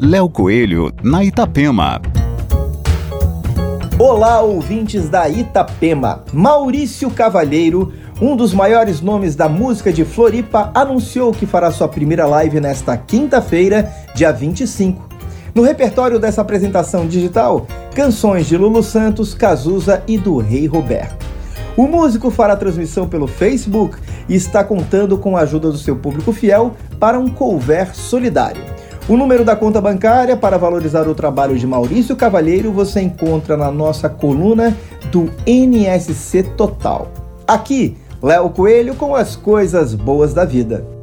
Léo Coelho, na Itapema. Olá, ouvintes da Itapema. Maurício Cavalheiro, um dos maiores nomes da música de Floripa, anunciou que fará sua primeira live nesta quinta-feira, dia 25. No repertório dessa apresentação digital, canções de Lulu Santos, Cazuza e do Rei Roberto. O músico fará transmissão pelo Facebook e está contando com a ajuda do seu público fiel para um cover solidário. O número da conta bancária para valorizar o trabalho de Maurício Cavalheiro você encontra na nossa coluna do NSC Total. Aqui, Léo Coelho com as coisas boas da vida.